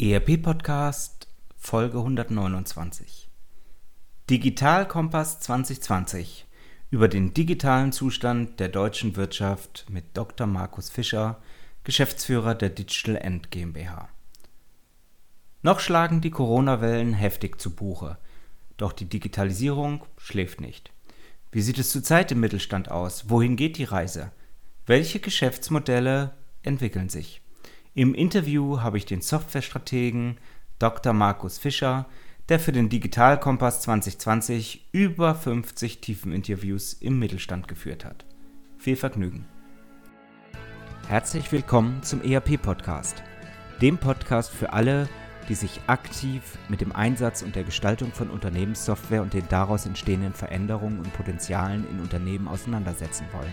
ERP Podcast Folge 129 Digital Kompass 2020 über den digitalen Zustand der deutschen Wirtschaft mit Dr. Markus Fischer, Geschäftsführer der Digital End GmbH. Noch schlagen die Corona-Wellen heftig zu Buche, doch die Digitalisierung schläft nicht. Wie sieht es zurzeit im Mittelstand aus? Wohin geht die Reise? Welche Geschäftsmodelle entwickeln sich? Im Interview habe ich den Softwarestrategen Dr. Markus Fischer, der für den Digitalkompass 2020 über 50 Tiefeninterviews im Mittelstand geführt hat. Viel Vergnügen. Herzlich willkommen zum ERP-Podcast, dem Podcast für alle, die sich aktiv mit dem Einsatz und der Gestaltung von Unternehmenssoftware und den daraus entstehenden Veränderungen und Potenzialen in Unternehmen auseinandersetzen wollen.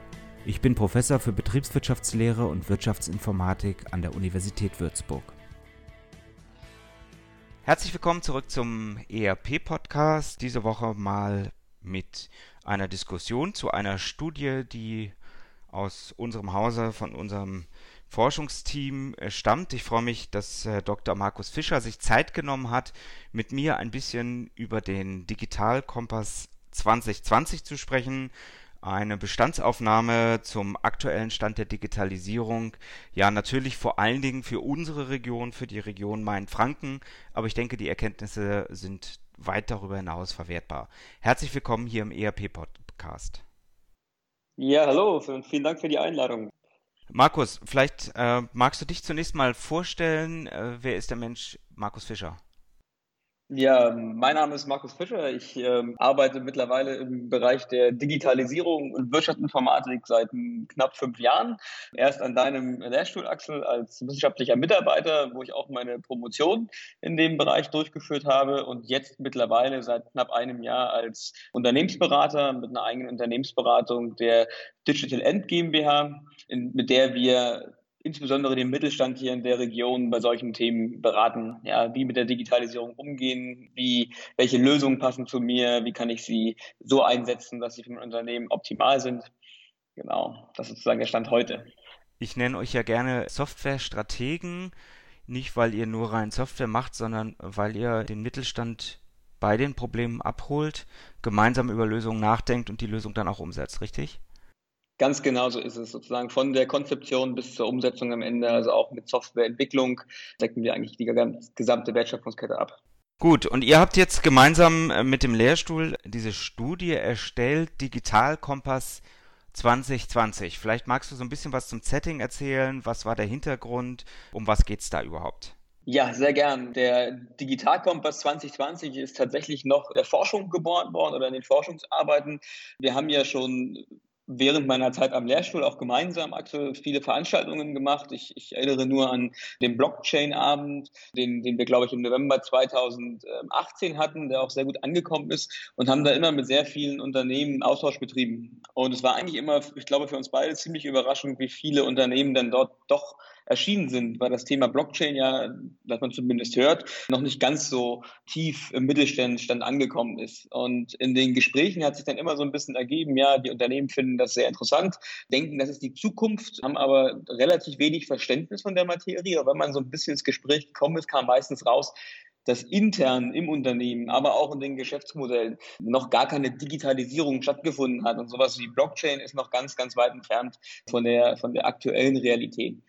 Ich bin Professor für Betriebswirtschaftslehre und Wirtschaftsinformatik an der Universität Würzburg. Herzlich willkommen zurück zum ERP-Podcast. Diese Woche mal mit einer Diskussion zu einer Studie, die aus unserem Hause, von unserem Forschungsteam äh, stammt. Ich freue mich, dass äh, Dr. Markus Fischer sich Zeit genommen hat, mit mir ein bisschen über den Digitalkompass 2020 zu sprechen eine Bestandsaufnahme zum aktuellen Stand der Digitalisierung. Ja, natürlich vor allen Dingen für unsere Region, für die Region Main-Franken, aber ich denke, die Erkenntnisse sind weit darüber hinaus verwertbar. Herzlich willkommen hier im ERP-Podcast. Ja, hallo, vielen Dank für die Einladung. Markus, vielleicht äh, magst du dich zunächst mal vorstellen. Äh, wer ist der Mensch Markus Fischer? Ja, mein Name ist Markus Fischer. Ich ähm, arbeite mittlerweile im Bereich der Digitalisierung und Wirtschaftsinformatik seit knapp fünf Jahren. Erst an deinem Lehrstuhl, Axel, als wissenschaftlicher Mitarbeiter, wo ich auch meine Promotion in dem Bereich durchgeführt habe und jetzt mittlerweile seit knapp einem Jahr als Unternehmensberater mit einer eigenen Unternehmensberatung der Digital End GmbH, in, mit der wir insbesondere den Mittelstand hier in der Region bei solchen Themen beraten. Ja, wie mit der Digitalisierung umgehen, wie, welche Lösungen passen zu mir, wie kann ich sie so einsetzen, dass sie für mein Unternehmen optimal sind. Genau, das ist sozusagen der Stand heute. Ich nenne euch ja gerne Softwarestrategen, nicht weil ihr nur rein Software macht, sondern weil ihr den Mittelstand bei den Problemen abholt, gemeinsam über Lösungen nachdenkt und die Lösung dann auch umsetzt, richtig? Ganz genau so ist es sozusagen von der Konzeption bis zur Umsetzung am Ende, also auch mit Softwareentwicklung, decken wir eigentlich die gesamte Wertschöpfungskette ab. Gut, und ihr habt jetzt gemeinsam äh, mit dem Lehrstuhl diese Studie erstellt, Digitalkompass 2020. Vielleicht magst du so ein bisschen was zum Setting erzählen. Was war der Hintergrund? Um was geht es da überhaupt? Ja, sehr gern. Der Digitalkompass 2020 ist tatsächlich noch der Forschung geboren worden oder in den Forschungsarbeiten. Wir haben ja schon während meiner Zeit am Lehrstuhl auch gemeinsam aktuell viele Veranstaltungen gemacht. Ich, ich erinnere nur an den Blockchain-Abend, den, den wir, glaube ich, im November 2018 hatten, der auch sehr gut angekommen ist und haben da immer mit sehr vielen Unternehmen Austausch betrieben. Und es war eigentlich immer, ich glaube, für uns beide ziemlich überraschend, wie viele Unternehmen dann dort doch erschienen sind, weil das Thema Blockchain ja, was man zumindest hört, noch nicht ganz so tief im Mittelstand angekommen ist. Und in den Gesprächen hat sich dann immer so ein bisschen ergeben, ja, die Unternehmen finden das sehr interessant, denken, das ist die Zukunft, haben aber relativ wenig Verständnis von der Materie. Aber wenn man so ein bisschen ins Gespräch gekommen ist, kam meistens raus, dass intern im Unternehmen, aber auch in den Geschäftsmodellen noch gar keine Digitalisierung stattgefunden hat und sowas wie Blockchain ist noch ganz, ganz weit entfernt von der, von der aktuellen Realität.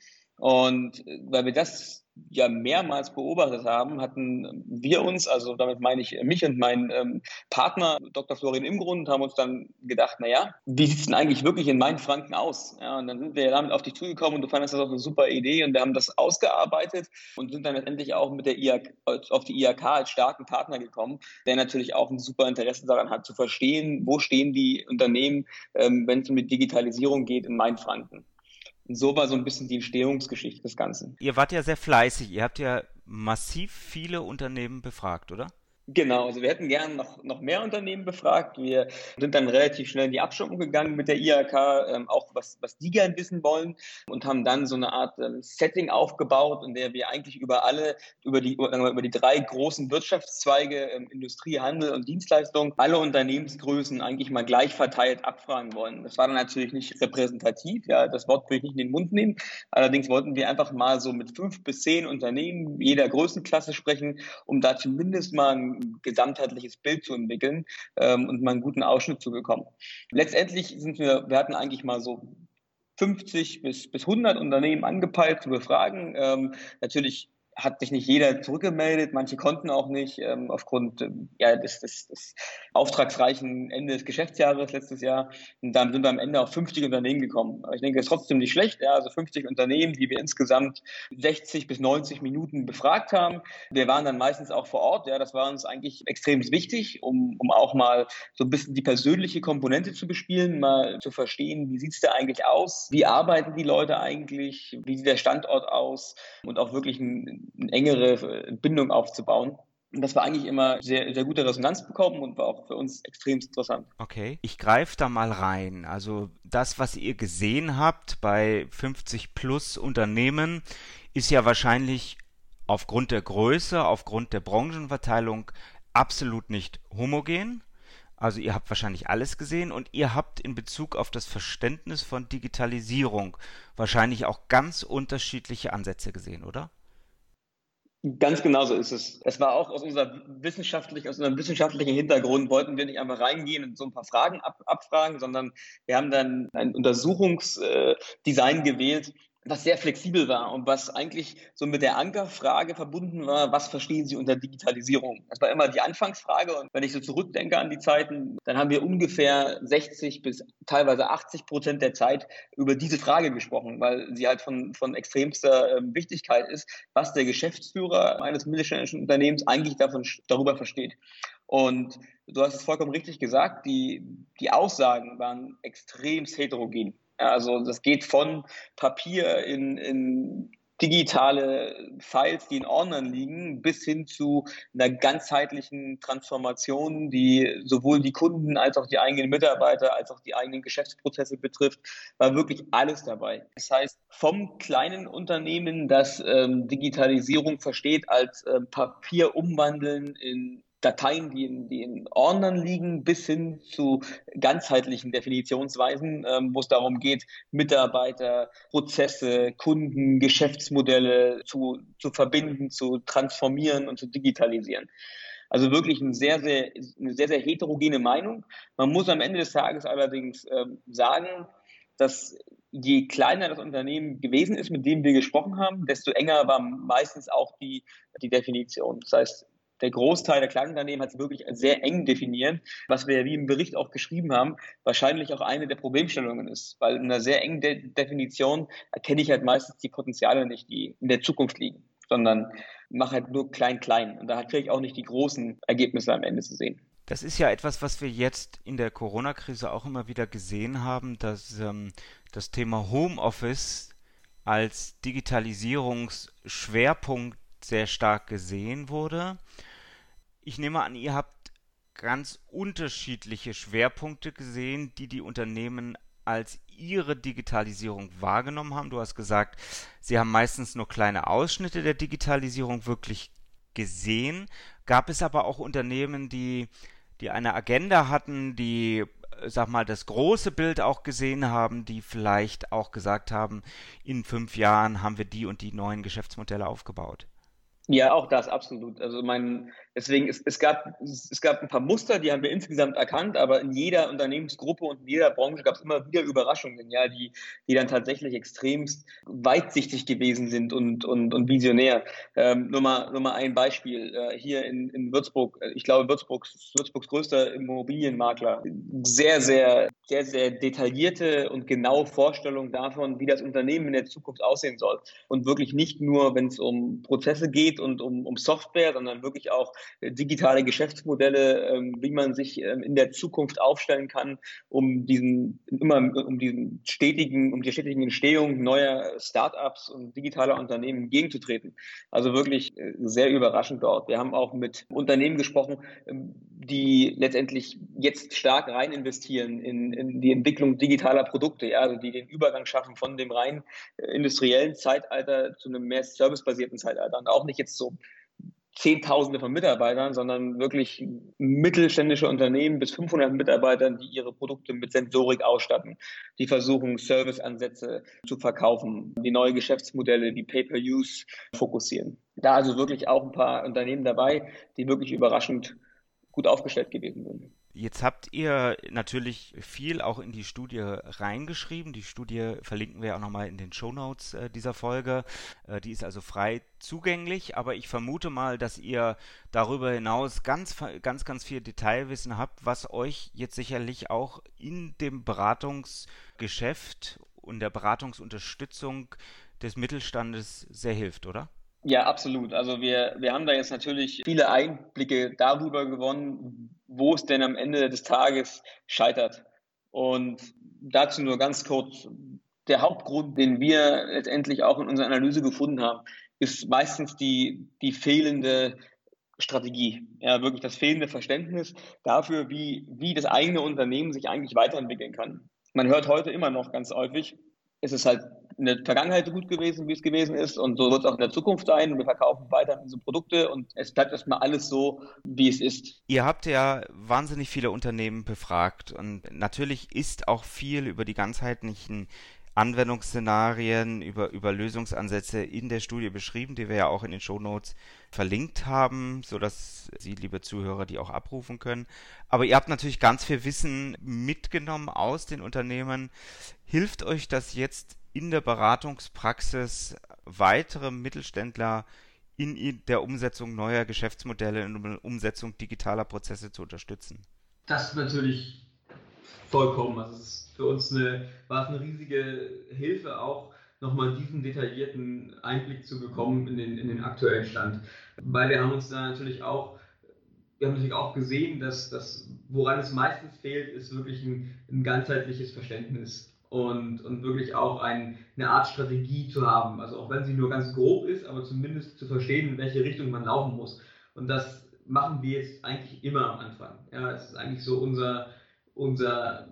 Und äh, weil wir das ja mehrmals beobachtet haben, hatten wir uns, also damit meine ich mich und meinen ähm, Partner, Dr. Florian Imgrund, haben uns dann gedacht, naja, wie sieht es denn eigentlich wirklich in Mainfranken aus? Ja, und dann sind wir damit auf dich zugekommen und du fandest das auch eine super Idee und wir haben das ausgearbeitet und sind dann letztendlich auch mit der IAK, auf die IAK als starken Partner gekommen, der natürlich auch ein super Interesse daran hat, zu verstehen, wo stehen die Unternehmen, ähm, wenn es um die Digitalisierung geht in Mainfranken. Und so war so ein bisschen die Entstehungsgeschichte des Ganzen. Ihr wart ja sehr fleißig. Ihr habt ja massiv viele Unternehmen befragt, oder? Genau, also wir hätten gern noch, noch mehr Unternehmen befragt. Wir sind dann relativ schnell in die Abstimmung gegangen mit der IHK, ähm, auch was, was die gern wissen wollen und haben dann so eine Art ähm, Setting aufgebaut, in der wir eigentlich über alle, über die, über die drei großen Wirtschaftszweige, ähm, Industrie, Handel und Dienstleistung, alle Unternehmensgrößen eigentlich mal gleich verteilt abfragen wollen. Das war dann natürlich nicht repräsentativ, ja, das Wort will ich nicht in den Mund nehmen. Allerdings wollten wir einfach mal so mit fünf bis zehn Unternehmen jeder Größenklasse sprechen, um da zumindest mal gesamtheitliches Bild zu entwickeln ähm, und mal einen guten Ausschnitt zu bekommen. Letztendlich sind wir, wir hatten eigentlich mal so 50 bis, bis 100 Unternehmen angepeilt zu befragen. Ähm, natürlich hat sich nicht jeder zurückgemeldet, manche konnten auch nicht ähm, aufgrund ähm, ja, des, des, des auftragsreichen Ende des Geschäftsjahres letztes Jahr. Und dann sind wir am Ende auf 50 Unternehmen gekommen. Aber ich denke, das ist trotzdem nicht schlecht. Ja, also 50 Unternehmen, die wir insgesamt 60 bis 90 Minuten befragt haben. Wir waren dann meistens auch vor Ort. Ja, das war uns eigentlich extrem wichtig, um, um auch mal so ein bisschen die persönliche Komponente zu bespielen, mal zu verstehen, wie sieht's da eigentlich aus? Wie arbeiten die Leute eigentlich? Wie sieht der Standort aus? Und auch wirklich ein eine engere Bindung aufzubauen. Und das war eigentlich immer sehr, sehr gute Resonanz bekommen und war auch für uns extrem interessant. Okay, ich greife da mal rein. Also das, was ihr gesehen habt bei 50 plus Unternehmen, ist ja wahrscheinlich aufgrund der Größe, aufgrund der Branchenverteilung absolut nicht homogen. Also ihr habt wahrscheinlich alles gesehen und ihr habt in Bezug auf das Verständnis von Digitalisierung wahrscheinlich auch ganz unterschiedliche Ansätze gesehen, oder? Ganz genau so ist es. Es war auch aus unserer wissenschaftlichen, aus unserem wissenschaftlichen Hintergrund wollten wir nicht einfach reingehen und so ein paar Fragen ab, abfragen, sondern wir haben dann ein Untersuchungsdesign gewählt, was sehr flexibel war und was eigentlich so mit der Ankerfrage verbunden war, was verstehen Sie unter Digitalisierung? Das war immer die Anfangsfrage und wenn ich so zurückdenke an die Zeiten, dann haben wir ungefähr 60 bis teilweise 80 Prozent der Zeit über diese Frage gesprochen, weil sie halt von, von extremster ähm, Wichtigkeit ist, was der Geschäftsführer eines mittelständischen Unternehmens eigentlich davon, darüber versteht. Und du hast es vollkommen richtig gesagt, die, die Aussagen waren extrem heterogen. Also das geht von Papier in, in digitale Files, die in Ordnern liegen, bis hin zu einer ganzheitlichen Transformation, die sowohl die Kunden als auch die eigenen Mitarbeiter als auch die eigenen Geschäftsprozesse betrifft, war wirklich alles dabei. Das heißt, vom kleinen Unternehmen, das ähm, Digitalisierung versteht als äh, Papier umwandeln in Dateien, die in, die in Ordnern liegen, bis hin zu ganzheitlichen Definitionsweisen, ähm, wo es darum geht, Mitarbeiter, Prozesse, Kunden, Geschäftsmodelle zu, zu verbinden, zu transformieren und zu digitalisieren. Also wirklich eine sehr, sehr, eine sehr, sehr heterogene Meinung. Man muss am Ende des Tages allerdings ähm, sagen, dass je kleiner das Unternehmen gewesen ist, mit dem wir gesprochen haben, desto enger war meistens auch die, die Definition. Das heißt, der Großteil der Kleinunternehmen hat es wirklich sehr eng definiert, was wir wie im Bericht auch geschrieben haben, wahrscheinlich auch eine der Problemstellungen ist, weil in einer sehr engen De Definition erkenne ich halt meistens die Potenziale nicht, die in der Zukunft liegen, sondern mache halt nur klein, klein. Und da kriege ich auch nicht die großen Ergebnisse am Ende zu sehen. Das ist ja etwas, was wir jetzt in der Corona-Krise auch immer wieder gesehen haben, dass ähm, das Thema Homeoffice als Digitalisierungsschwerpunkt sehr stark gesehen wurde. Ich nehme an, ihr habt ganz unterschiedliche Schwerpunkte gesehen, die die Unternehmen als ihre Digitalisierung wahrgenommen haben. Du hast gesagt, sie haben meistens nur kleine Ausschnitte der Digitalisierung wirklich gesehen. Gab es aber auch Unternehmen, die, die eine Agenda hatten, die, sag mal, das große Bild auch gesehen haben, die vielleicht auch gesagt haben, in fünf Jahren haben wir die und die neuen Geschäftsmodelle aufgebaut? Ja, auch das absolut. Also mein, deswegen es, es gab es gab ein paar Muster, die haben wir insgesamt erkannt, aber in jeder Unternehmensgruppe und in jeder Branche gab es immer wieder Überraschungen, ja, die die dann tatsächlich extremst weitsichtig gewesen sind und und, und visionär. Ähm, nur mal nur mal ein Beispiel äh, hier in, in Würzburg. Ich glaube Würzburgs Würzburgs größter Immobilienmakler. Sehr sehr sehr sehr detaillierte und genaue Vorstellung davon, wie das Unternehmen in der Zukunft aussehen soll und wirklich nicht nur, wenn es um Prozesse geht und um, um Software, sondern wirklich auch digitale Geschäftsmodelle, ähm, wie man sich ähm, in der Zukunft aufstellen kann, um diesen immer um diesen stetigen, um die stetige Entstehung neuer Startups und digitaler Unternehmen entgegenzutreten. Also wirklich äh, sehr überraschend dort. Wir haben auch mit Unternehmen gesprochen, ähm, die letztendlich jetzt stark rein investieren in, in die Entwicklung digitaler Produkte, ja, also die den Übergang schaffen von dem rein äh, industriellen Zeitalter zu einem mehr servicebasierten Zeitalter und auch nicht jetzt so Zehntausende von Mitarbeitern, sondern wirklich mittelständische Unternehmen bis 500 Mitarbeitern, die ihre Produkte mit Sensorik ausstatten, die versuchen, Serviceansätze zu verkaufen, die neue Geschäftsmodelle, die Pay-per-Use fokussieren. Da also wirklich auch ein paar Unternehmen dabei, die wirklich überraschend gut aufgestellt gewesen sind. Jetzt habt ihr natürlich viel auch in die Studie reingeschrieben. Die Studie verlinken wir auch nochmal in den Show Notes äh, dieser Folge. Äh, die ist also frei zugänglich, aber ich vermute mal, dass ihr darüber hinaus ganz, ganz, ganz viel Detailwissen habt, was euch jetzt sicherlich auch in dem Beratungsgeschäft und der Beratungsunterstützung des Mittelstandes sehr hilft, oder? Ja, absolut. Also wir, wir haben da jetzt natürlich viele Einblicke darüber gewonnen, wo es denn am Ende des Tages scheitert. Und dazu nur ganz kurz. Der Hauptgrund, den wir letztendlich auch in unserer Analyse gefunden haben, ist meistens die, die fehlende Strategie. Ja, wirklich das fehlende Verständnis dafür, wie, wie das eigene Unternehmen sich eigentlich weiterentwickeln kann. Man hört heute immer noch ganz häufig, es ist halt in der Vergangenheit so gut gewesen, wie es gewesen ist und so wird es auch in der Zukunft sein und wir verkaufen weiter diese Produkte und es bleibt erstmal alles so, wie es ist. Ihr habt ja wahnsinnig viele Unternehmen befragt und natürlich ist auch viel über die ganzheitlichen Anwendungsszenarien, über, über Lösungsansätze in der Studie beschrieben, die wir ja auch in den Shownotes verlinkt haben, sodass Sie, liebe Zuhörer, die auch abrufen können. Aber ihr habt natürlich ganz viel Wissen mitgenommen aus den Unternehmen. Hilft euch das jetzt in der Beratungspraxis weitere Mittelständler in der Umsetzung neuer Geschäftsmodelle, der Umsetzung digitaler Prozesse zu unterstützen? Das natürlich vollkommen. Also es ist für uns eine, war es eine riesige Hilfe, auch nochmal diesen detaillierten Einblick zu bekommen in den, in den aktuellen Stand. Weil wir haben uns da natürlich auch, wir haben natürlich auch gesehen, dass das, woran es meistens fehlt, ist wirklich ein, ein ganzheitliches Verständnis und, und wirklich auch ein, eine Art Strategie zu haben. Also auch wenn sie nur ganz grob ist, aber zumindest zu verstehen, in welche Richtung man laufen muss. Und das machen wir jetzt eigentlich immer am Anfang. Ja, es ist eigentlich so unser, unser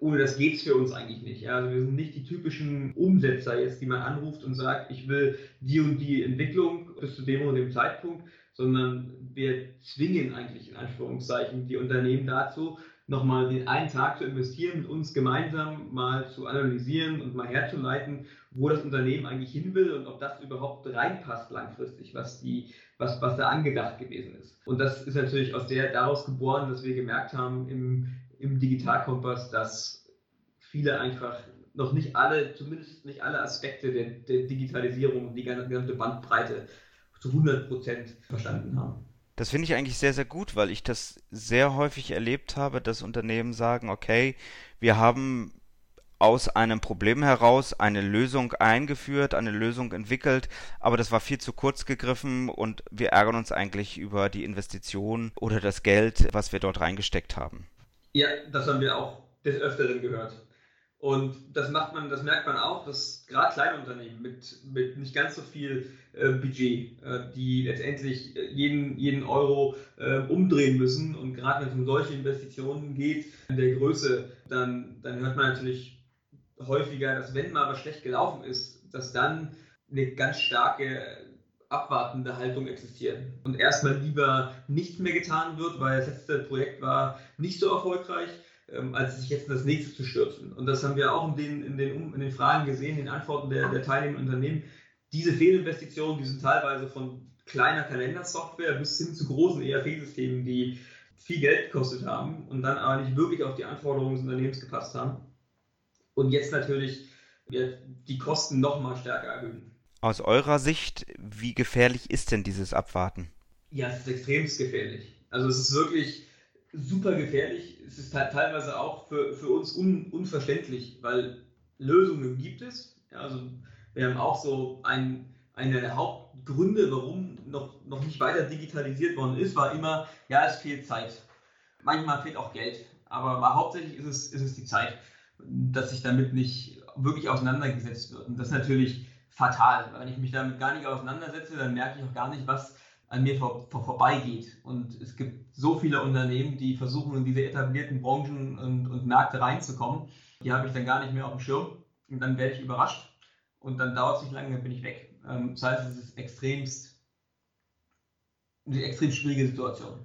ohne das geht es für uns eigentlich nicht. Ja? Also wir sind nicht die typischen Umsetzer jetzt, die man anruft und sagt, ich will die und die Entwicklung bis zu dem und dem Zeitpunkt, sondern wir zwingen eigentlich in Anführungszeichen die Unternehmen dazu, nochmal den einen Tag zu investieren, mit uns gemeinsam mal zu analysieren und mal herzuleiten, wo das Unternehmen eigentlich hin will und ob das überhaupt reinpasst langfristig, was, die, was, was da angedacht gewesen ist. Und das ist natürlich aus der daraus geboren, dass wir gemerkt haben im, im Digitalkompass, dass viele einfach noch nicht alle, zumindest nicht alle Aspekte der, der Digitalisierung, die gesamte Bandbreite zu 100 Prozent verstanden haben. Das finde ich eigentlich sehr, sehr gut, weil ich das sehr häufig erlebt habe, dass Unternehmen sagen, okay, wir haben aus einem Problem heraus eine Lösung eingeführt, eine Lösung entwickelt, aber das war viel zu kurz gegriffen und wir ärgern uns eigentlich über die Investition oder das Geld, was wir dort reingesteckt haben. Ja, das haben wir auch des Öfteren gehört. Und das macht man, das merkt man auch, dass gerade kleine Unternehmen mit, mit nicht ganz so viel äh, Budget, äh, die letztendlich äh, jeden, jeden Euro äh, umdrehen müssen und gerade wenn es um solche Investitionen geht, in der Größe, dann, dann hört man natürlich häufiger, dass wenn mal was schlecht gelaufen ist, dass dann eine ganz starke abwartende Haltung existiert und erstmal lieber nichts mehr getan wird, weil das letzte Projekt war nicht so erfolgreich ähm, als sich jetzt in das nächste zu stürzen. Und das haben wir auch in den, in den, in den Fragen gesehen, in den Antworten der, der teilnehmenden Unternehmen. Diese Fehlinvestitionen, die sind teilweise von kleiner Kalendersoftware bis hin zu großen ERP-Systemen, die viel Geld gekostet haben und dann aber nicht wirklich auf die Anforderungen des Unternehmens gepasst haben. Und jetzt natürlich die Kosten noch mal stärker erhöhen. Aus eurer Sicht, wie gefährlich ist denn dieses Abwarten? Ja, es ist extrem gefährlich. Also es ist wirklich super gefährlich. Es ist teilweise auch für, für uns un, unverständlich, weil Lösungen gibt es. Ja, also wir haben auch so ein, einer der Hauptgründe, warum noch, noch nicht weiter digitalisiert worden ist, war immer, ja, es fehlt Zeit. Manchmal fehlt auch Geld, aber, aber hauptsächlich ist es, ist es die Zeit, dass sich damit nicht wirklich auseinandergesetzt wird. Und das ist natürlich fatal. Wenn ich mich damit gar nicht auseinandersetze, dann merke ich auch gar nicht, was an mir vor, vor, vorbeigeht. Und es gibt so viele Unternehmen, die versuchen, in diese etablierten Branchen und, und Märkte reinzukommen. Die habe ich dann gar nicht mehr auf dem Schirm. Und dann werde ich überrascht. Und dann dauert es nicht lange, dann bin ich weg. Ähm, das heißt, es ist extremst, eine extrem schwierige Situation.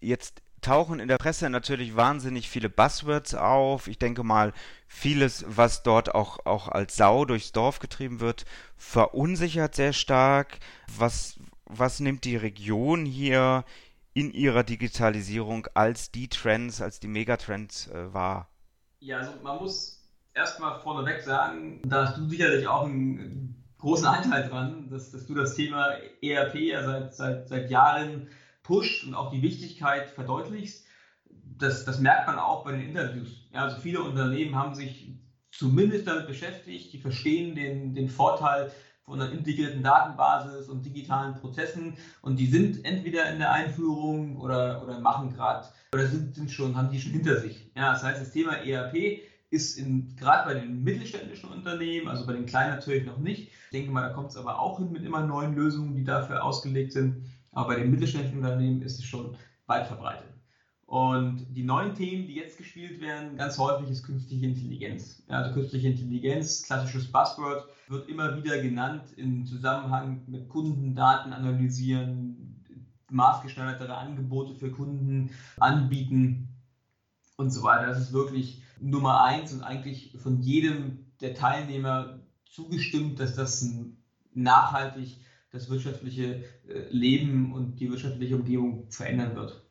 Jetzt tauchen in der Presse natürlich wahnsinnig viele Buzzwords auf. Ich denke mal, vieles, was dort auch, auch als Sau durchs Dorf getrieben wird, verunsichert sehr stark. Was, was nimmt die Region hier in ihrer Digitalisierung als die Trends, als die Megatrends äh, wahr? Ja, also man muss erstmal vorneweg sagen, da hast du sicherlich auch einen großen Anteil dran, dass, dass du das Thema ERP ja seit, seit, seit Jahren pusht und auch die Wichtigkeit verdeutlichst. Das, das merkt man auch bei den Interviews. Ja, also viele Unternehmen haben sich zumindest damit beschäftigt, die verstehen den, den Vorteil von einer integrierten Datenbasis und digitalen Prozessen und die sind entweder in der Einführung oder, oder machen gerade oder sind, sind schon, haben die schon hinter sich. Ja, das heißt, das Thema ERP ist gerade bei den mittelständischen Unternehmen, also bei den kleinen natürlich noch nicht. Ich denke mal, da kommt es aber auch hin mit immer neuen Lösungen, die dafür ausgelegt sind. Aber bei den mittelständischen Unternehmen ist es schon weit verbreitet. Und die neuen Themen, die jetzt gespielt werden, ganz häufig ist künstliche Intelligenz. Also künstliche Intelligenz, klassisches Buzzword, wird immer wieder genannt im Zusammenhang mit Kundendaten analysieren, maßgeschneidertere Angebote für Kunden anbieten und so weiter. Das ist wirklich Nummer eins und eigentlich von jedem der Teilnehmer zugestimmt, dass das nachhaltig das wirtschaftliche äh, Leben und die wirtschaftliche Umgebung verändern wird.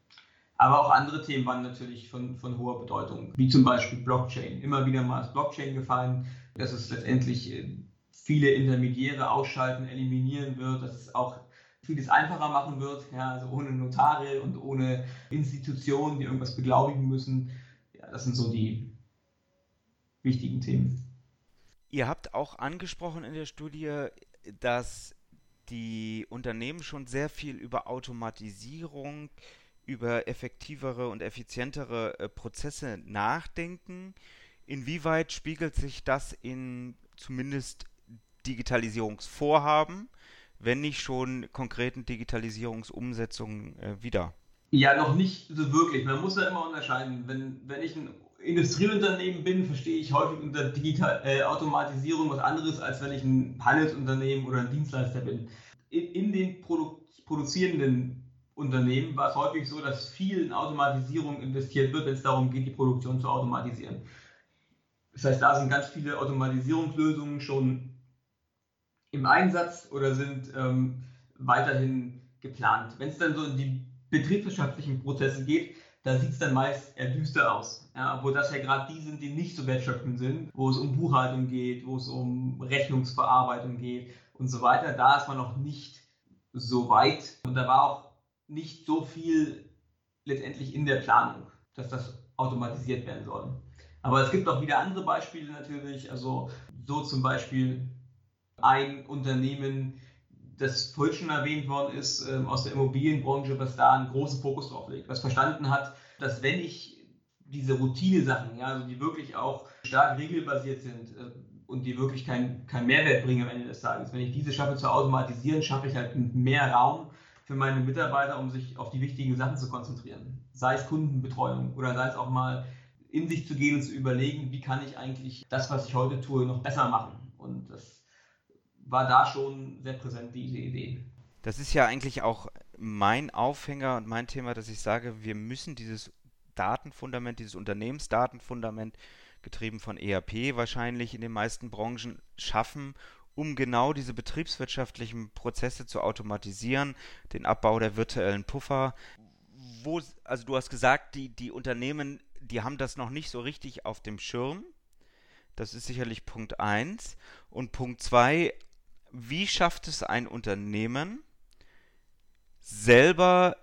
Aber auch andere Themen waren natürlich von, von hoher Bedeutung, wie zum Beispiel Blockchain. Immer wieder mal ist Blockchain gefallen, dass es letztendlich äh, viele Intermediäre ausschalten, eliminieren wird, dass es auch vieles einfacher machen wird, ja, also ohne Notare und ohne Institutionen, die irgendwas beglaubigen müssen. Ja, das sind so die wichtigen Themen. Ihr habt auch angesprochen in der Studie, dass die Unternehmen schon sehr viel über Automatisierung, über effektivere und effizientere äh, Prozesse nachdenken. Inwieweit spiegelt sich das in zumindest Digitalisierungsvorhaben, wenn nicht schon konkreten Digitalisierungsumsetzungen äh, wieder? Ja, noch nicht so wirklich. Man muss ja immer unterscheiden. Wenn, wenn ich ein Industrieunternehmen bin, verstehe ich häufig unter Digital äh, Automatisierung was anderes, als wenn ich ein Handelsunternehmen oder ein Dienstleister bin. In, in den Produ produzierenden Unternehmen war es häufig so, dass viel in Automatisierung investiert wird, wenn es darum geht, die Produktion zu automatisieren. Das heißt, da sind ganz viele Automatisierungslösungen schon im Einsatz oder sind ähm, weiterhin geplant. Wenn es dann so in die betriebswirtschaftlichen Prozesse geht, da sieht es dann meist eher düster aus. Ja, obwohl das ja gerade die sind, die nicht so wertschöpfend sind, wo es um Buchhaltung geht, wo es um Rechnungsverarbeitung geht und so weiter. Da ist man noch nicht so weit und da war auch nicht so viel letztendlich in der Planung, dass das automatisiert werden soll. Aber es gibt auch wieder andere Beispiele natürlich. Also so zum Beispiel ein Unternehmen, das vorhin schon erwähnt worden ist, ähm, aus der Immobilienbranche, was da einen großen Fokus drauf legt, was verstanden hat, dass wenn ich diese Routine-Sachen, ja, also die wirklich auch stark regelbasiert sind äh, und die wirklich keinen kein Mehrwert bringen am Ende des Tages, wenn ich diese schaffe zu automatisieren, schaffe ich halt mehr Raum für meine Mitarbeiter, um sich auf die wichtigen Sachen zu konzentrieren. Sei es Kundenbetreuung oder sei es auch mal in sich zu gehen und zu überlegen, wie kann ich eigentlich das, was ich heute tue, noch besser machen. Und das war da schon sehr präsent, diese Idee. Das ist ja eigentlich auch mein Aufhänger und mein Thema, dass ich sage, wir müssen dieses Datenfundament, dieses Unternehmensdatenfundament, getrieben von ERP wahrscheinlich in den meisten Branchen, schaffen, um genau diese betriebswirtschaftlichen Prozesse zu automatisieren, den Abbau der virtuellen Puffer. Wo, also du hast gesagt, die, die Unternehmen, die haben das noch nicht so richtig auf dem Schirm. Das ist sicherlich Punkt 1. Und Punkt 2, wie schafft es ein Unternehmen, selber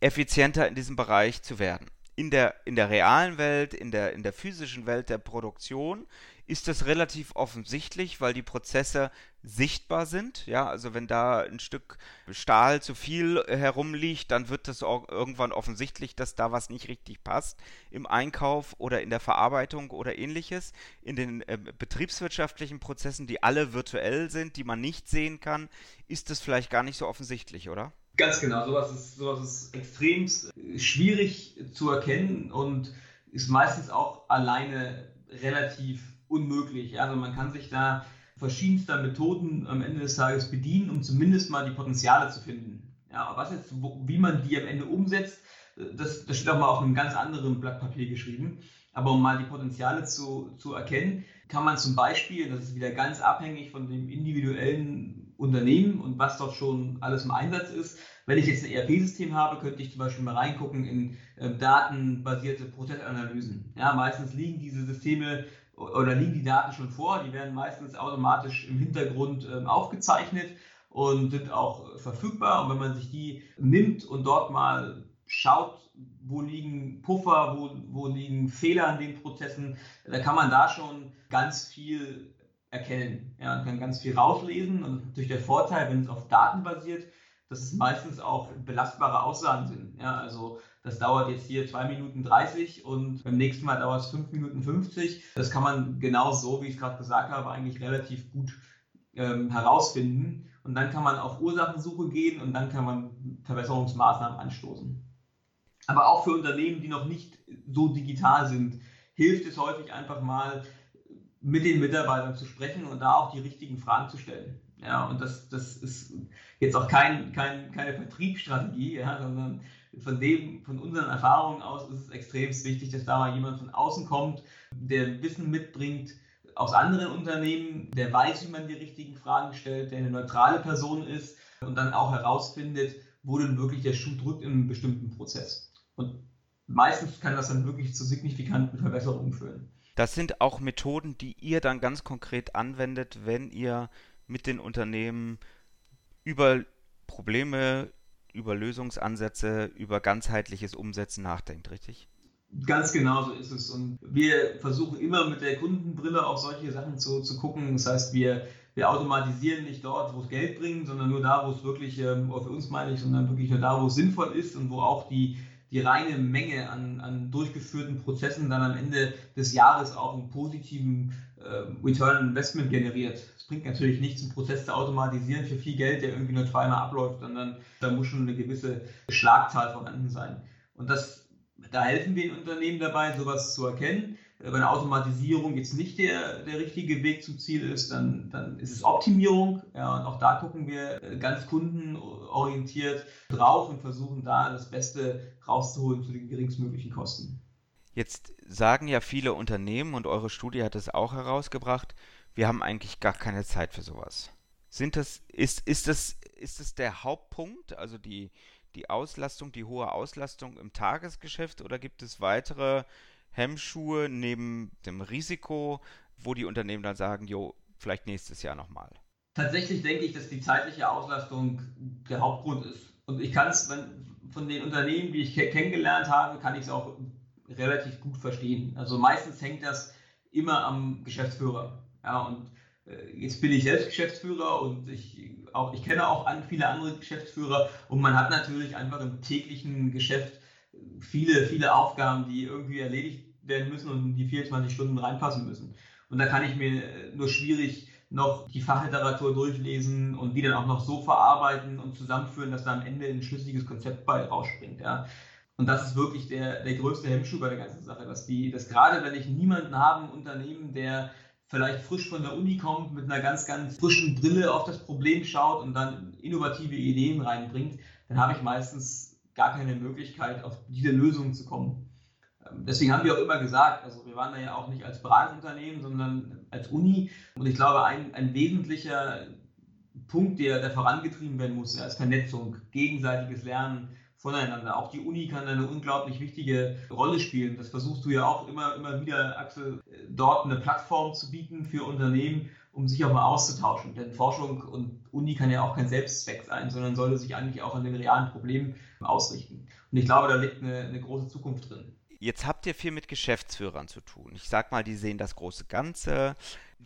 effizienter in diesem Bereich zu werden? In der, in der realen Welt, in der, in der physischen Welt der Produktion ist das relativ offensichtlich, weil die Prozesse sichtbar sind. Ja, also wenn da ein Stück Stahl zu viel herumliegt, dann wird das irgendwann offensichtlich, dass da was nicht richtig passt im Einkauf oder in der Verarbeitung oder ähnliches. In den äh, betriebswirtschaftlichen Prozessen, die alle virtuell sind, die man nicht sehen kann, ist das vielleicht gar nicht so offensichtlich, oder? Ganz genau, sowas ist, sowas ist extrem schwierig zu erkennen und ist meistens auch alleine relativ unmöglich. Also man kann sich da verschiedenster Methoden am Ende des Tages bedienen, um zumindest mal die Potenziale zu finden. Ja, was jetzt, wo, wie man die am Ende umsetzt, das, das steht auch mal auf einem ganz anderen Blatt Papier geschrieben. Aber um mal die Potenziale zu, zu erkennen, kann man zum Beispiel, das ist wieder ganz abhängig von dem individuellen Unternehmen und was dort schon alles im Einsatz ist. Wenn ich jetzt ein ERP-System habe, könnte ich zum Beispiel mal reingucken in äh, datenbasierte Prozessanalysen. Ja, meistens liegen diese Systeme oder liegen die Daten schon vor. Die werden meistens automatisch im Hintergrund äh, aufgezeichnet und sind auch verfügbar. Und wenn man sich die nimmt und dort mal schaut, wo liegen Puffer, wo, wo liegen Fehler an den Prozessen, da kann man da schon ganz viel erkennen. Ja, man kann ganz viel rauslesen und natürlich der Vorteil, wenn es auf Daten basiert, dass es meistens auch belastbare Aussagen sind. Ja, also das dauert jetzt hier 2 Minuten 30 und beim nächsten Mal dauert es 5 Minuten 50. Das kann man genau so, wie ich es gerade gesagt habe, eigentlich relativ gut ähm, herausfinden. Und dann kann man auf Ursachensuche gehen und dann kann man Verbesserungsmaßnahmen anstoßen. Aber auch für Unternehmen, die noch nicht so digital sind, hilft es häufig einfach mal mit den Mitarbeitern zu sprechen und da auch die richtigen Fragen zu stellen. Ja, und das, das ist jetzt auch kein, kein, keine Vertriebsstrategie, ja, sondern von dem, von unseren Erfahrungen aus ist es extrem wichtig, dass da mal jemand von außen kommt, der Wissen mitbringt aus anderen Unternehmen, der weiß, wie man die richtigen Fragen stellt, der eine neutrale Person ist und dann auch herausfindet, wo denn wirklich der Schuh drückt in einem bestimmten Prozess. Und meistens kann das dann wirklich zu signifikanten Verbesserungen führen. Das sind auch Methoden, die ihr dann ganz konkret anwendet, wenn ihr mit den Unternehmen über Probleme, über Lösungsansätze, über ganzheitliches Umsetzen nachdenkt, richtig? Ganz genau so ist es. Und wir versuchen immer mit der Kundenbrille auf solche Sachen zu, zu gucken. Das heißt, wir, wir automatisieren nicht dort, wo es Geld bringt, sondern nur da, wo es wirklich, ähm, für uns meine ich, sondern wirklich nur da, wo es sinnvoll ist und wo auch die, die reine Menge an, an durchgeführten Prozessen dann am Ende des Jahres auch einen positiven äh, Return Investment generiert. Es bringt natürlich nichts, einen Prozess zu automatisieren für viel Geld, der irgendwie nur zweimal abläuft, sondern da muss schon eine gewisse Schlagzahl vorhanden sein. Und das, da helfen wir den Unternehmen dabei, sowas zu erkennen. Wenn eine Automatisierung jetzt nicht der, der richtige Weg zum Ziel ist, dann, dann ist es Optimierung. Ja, und auch da gucken wir ganz kundenorientiert drauf und versuchen da das Beste rauszuholen zu den geringstmöglichen Kosten. Jetzt sagen ja viele Unternehmen, und eure Studie hat es auch herausgebracht, wir haben eigentlich gar keine Zeit für sowas. Sind das, ist, ist das, ist das der Hauptpunkt, also die, die Auslastung, die hohe Auslastung im Tagesgeschäft, oder gibt es weitere Hemmschuhe neben dem Risiko, wo die Unternehmen dann sagen, jo, vielleicht nächstes Jahr nochmal? Tatsächlich denke ich, dass die zeitliche Auslastung der Hauptgrund ist. Und ich kann es von den Unternehmen, die ich kennengelernt habe, kann ich es auch relativ gut verstehen. Also meistens hängt das immer am Geschäftsführer. Ja, und äh, jetzt bin ich selbst Geschäftsführer und ich, auch, ich kenne auch viele andere Geschäftsführer und man hat natürlich einfach im täglichen Geschäft viele, viele Aufgaben, die irgendwie erledigt werden müssen und die 24 Stunden reinpassen müssen. Und da kann ich mir nur schwierig noch die Fachliteratur durchlesen und die dann auch noch so verarbeiten und zusammenführen, dass da am Ende ein schlüssiges Konzept bei rausspringt. Ja. Und das ist wirklich der, der größte Hemmschuh bei der ganzen Sache, dass die, dass gerade wenn ich niemanden habe im Unternehmen, der vielleicht frisch von der Uni kommt, mit einer ganz, ganz frischen Brille auf das Problem schaut und dann innovative Ideen reinbringt, dann habe ich meistens gar keine Möglichkeit, auf diese Lösung zu kommen. Ähm, deswegen haben wir auch immer gesagt, also wir waren da ja auch nicht als Beratungsunternehmen, sondern als Uni. Und ich glaube, ein, ein wesentlicher Punkt, der, der vorangetrieben werden muss, ja, ist Vernetzung, gegenseitiges Lernen, voneinander. Auch die Uni kann eine unglaublich wichtige Rolle spielen. Das versuchst du ja auch immer, immer wieder, Axel, dort eine Plattform zu bieten für Unternehmen, um sich auch mal auszutauschen. Denn Forschung und Uni kann ja auch kein Selbstzweck sein, sondern sollte sich eigentlich auch an den realen Problemen ausrichten. Und ich glaube, da liegt eine, eine große Zukunft drin. Jetzt habt ihr viel mit Geschäftsführern zu tun. Ich sag mal, die sehen das große Ganze.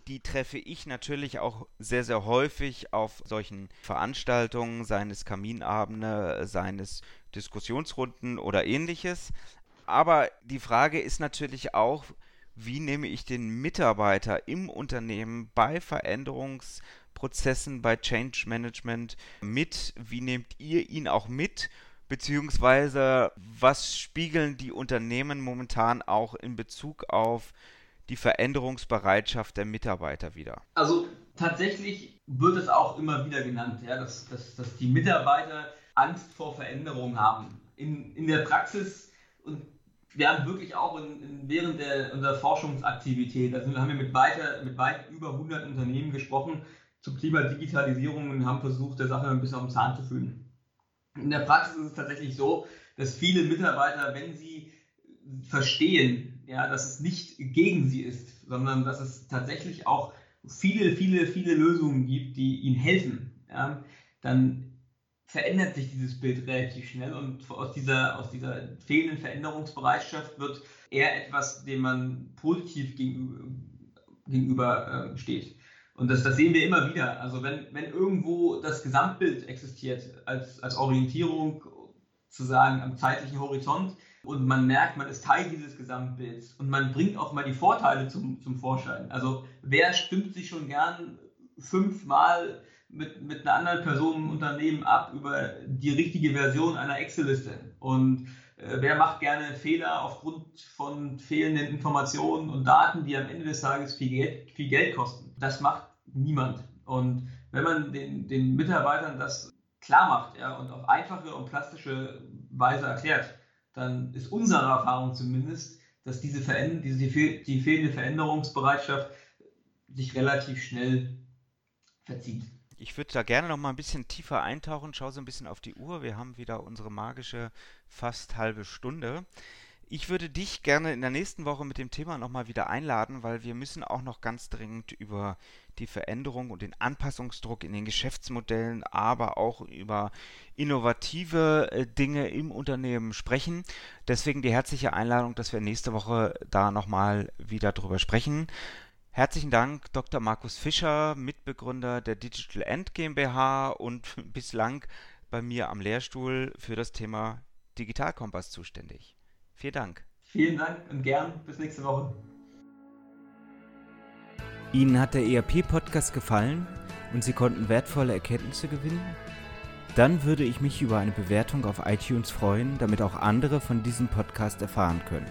Die treffe ich natürlich auch sehr, sehr häufig auf solchen Veranstaltungen, seines Kaminabende, seines Diskussionsrunden oder ähnliches. Aber die Frage ist natürlich auch, wie nehme ich den Mitarbeiter im Unternehmen bei Veränderungsprozessen, bei Change Management mit? Wie nehmt ihr ihn auch mit? Beziehungsweise, was spiegeln die Unternehmen momentan auch in Bezug auf die Veränderungsbereitschaft der Mitarbeiter wieder? Also tatsächlich wird es auch immer wieder genannt, ja, dass, dass, dass die Mitarbeiter Angst vor Veränderung haben. In, in der Praxis und wir haben wirklich auch in, in, während der, unserer Forschungsaktivität, also haben wir mit, weiter, mit weit über 100 Unternehmen gesprochen zum Thema Digitalisierung und haben versucht, der Sache ein bisschen auf den Zahn zu fühlen. In der Praxis ist es tatsächlich so, dass viele Mitarbeiter, wenn sie verstehen, ja, dass es nicht gegen sie ist, sondern dass es tatsächlich auch viele, viele, viele Lösungen gibt, die ihnen helfen, ja, dann verändert sich dieses Bild relativ schnell und aus dieser, aus dieser fehlenden Veränderungsbereitschaft wird eher etwas, dem man positiv gegenüber, gegenüber äh, steht. Und das, das sehen wir immer wieder. Also wenn, wenn irgendwo das Gesamtbild existiert als, als Orientierung zu sagen am zeitlichen Horizont und man merkt, man ist Teil dieses Gesamtbilds und man bringt auch mal die Vorteile zum, zum Vorschein. Also wer stimmt sich schon gern fünfmal mit, mit einer anderen Person im Unternehmen ab über die richtige Version einer Excel-Liste? Und äh, wer macht gerne Fehler aufgrund von fehlenden Informationen und Daten, die am Ende des Tages viel Geld, viel Geld kosten? Das macht niemand. Und wenn man den, den Mitarbeitern das klar macht ja, und auf einfache und plastische Weise erklärt, dann ist unsere Erfahrung zumindest, dass diese, Veränd diese die fehlende Veränderungsbereitschaft sich relativ schnell verzieht. Ich würde da gerne noch mal ein bisschen tiefer eintauchen. Schau so ein bisschen auf die Uhr. Wir haben wieder unsere magische fast halbe Stunde. Ich würde dich gerne in der nächsten Woche mit dem Thema nochmal wieder einladen, weil wir müssen auch noch ganz dringend über die Veränderung und den Anpassungsdruck in den Geschäftsmodellen, aber auch über innovative äh, Dinge im Unternehmen sprechen. Deswegen die herzliche Einladung, dass wir nächste Woche da nochmal wieder drüber sprechen. Herzlichen Dank, Dr. Markus Fischer, Mitbegründer der Digital End GmbH und bislang bei mir am Lehrstuhl für das Thema Digitalkompass zuständig. Vielen Dank. Vielen Dank und gern bis nächste Woche. Ihnen hat der ERP-Podcast gefallen und Sie konnten wertvolle Erkenntnisse gewinnen? Dann würde ich mich über eine Bewertung auf iTunes freuen, damit auch andere von diesem Podcast erfahren können.